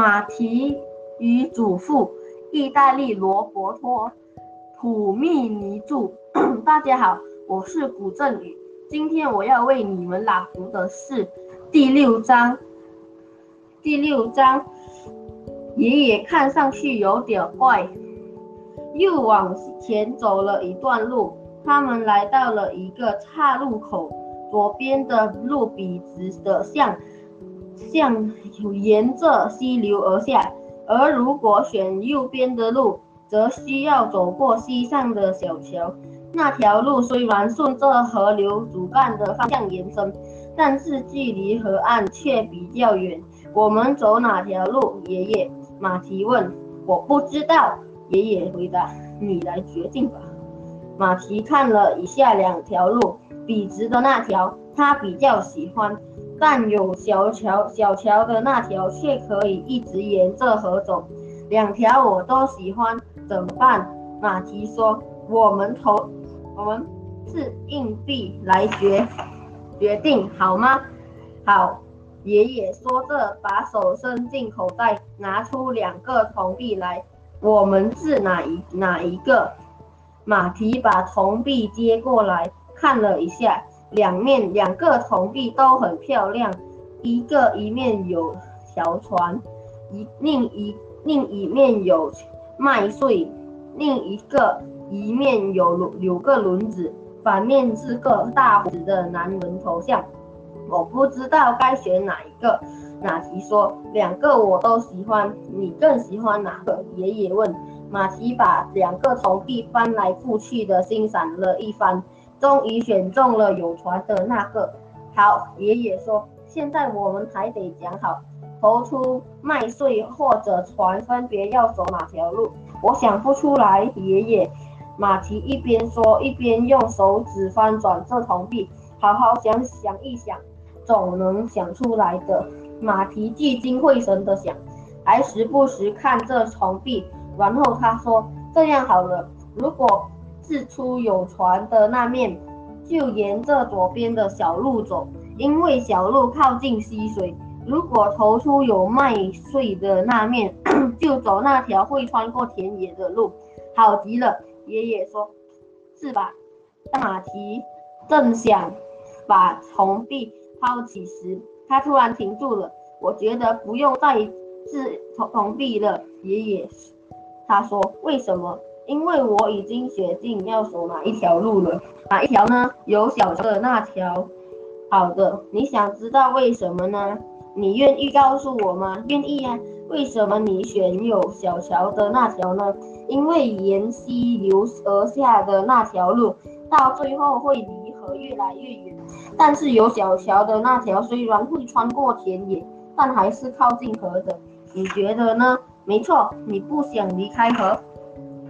马蹄与祖父，意大利罗伯托·普密尼著。大家好，我是古振宇，今天我要为你们朗读的是第六章。第六章，爷爷看上去有点怪，又往前走了一段路，他们来到了一个岔路口，左边的路笔直的向。向沿着溪流而下，而如果选右边的路，则需要走过溪上的小桥。那条路虽然顺着河流主干的方向延伸，但是距离河岸却比较远。我们走哪条路？爷爷，马蹄问。我不知道，爷爷回答。你来决定吧。马蹄看了以下两条路，笔直的那条他比较喜欢。但有小桥，小桥的那条却可以一直沿着河走。两条我都喜欢，怎么办？马蹄说：“我们投，我们是硬币来决决定，好吗？”好。爷爷说着，把手伸进口袋，拿出两个铜币来。我们是哪一哪一个？马蹄把铜币接过来看了一下。两面两个铜币都很漂亮，一个一面有条船，一另一另一面有麦穗，另一个一面有有个轮子，反面是个大胡子的男人头像。我不知道该选哪一个。马奇说：“两个我都喜欢，你更喜欢哪个？”爷爷问。马蹄把两个铜币翻来覆去的欣赏了一番。终于选中了有船的那个。好，爷爷说，现在我们还得讲好，投出麦穗或者船分别要走哪条路。我想不出来，爷爷。马蹄一边说，一边用手指翻转这铜币。好好想想一想，总能想出来的。马蹄聚精会神地想，还时不时看这铜币。然后他说：“这样好了，如果……”是出有船的那面，就沿着左边的小路走，因为小路靠近溪水。如果投出有麦穗的那面，就走那条会穿过田野的路。好极了，爷爷说，是吧？当马蹄正想把铜币抛起时，他突然停住了。我觉得不用再掷铜币了，爷爷。他说，为什么？因为我已经决定要走哪一条路了，哪一条呢？有小桥的那条。好的，你想知道为什么呢？你愿意告诉我吗？愿意呀。为什么你选有小桥的那条呢？因为沿溪流而下的那条路，到最后会离河越来越远。但是有小桥的那条虽然会穿过田野，但还是靠近河的。你觉得呢？没错，你不想离开河。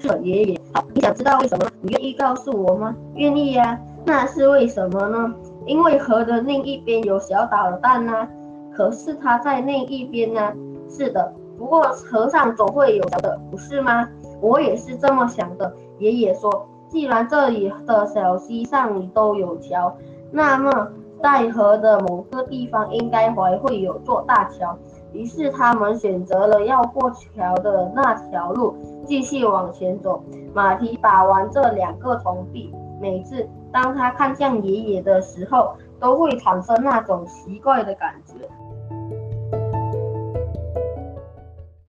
是爷爷，你想知道为什么？你愿意告诉我吗？愿意呀。那是为什么呢？因为河的另一边有小导弹呢。可是它在另一边呢。是的，不过河上总会有桥的，不是吗？我也是这么想的。爷爷说，既然这里的小溪上都有桥，那么在河的某个地方应该还会有座大桥。于是他们选择了要过桥的那条路。继续往前走，马蹄把玩这两个铜币。每次当他看向爷爷的时候，都会产生那种奇怪的感觉。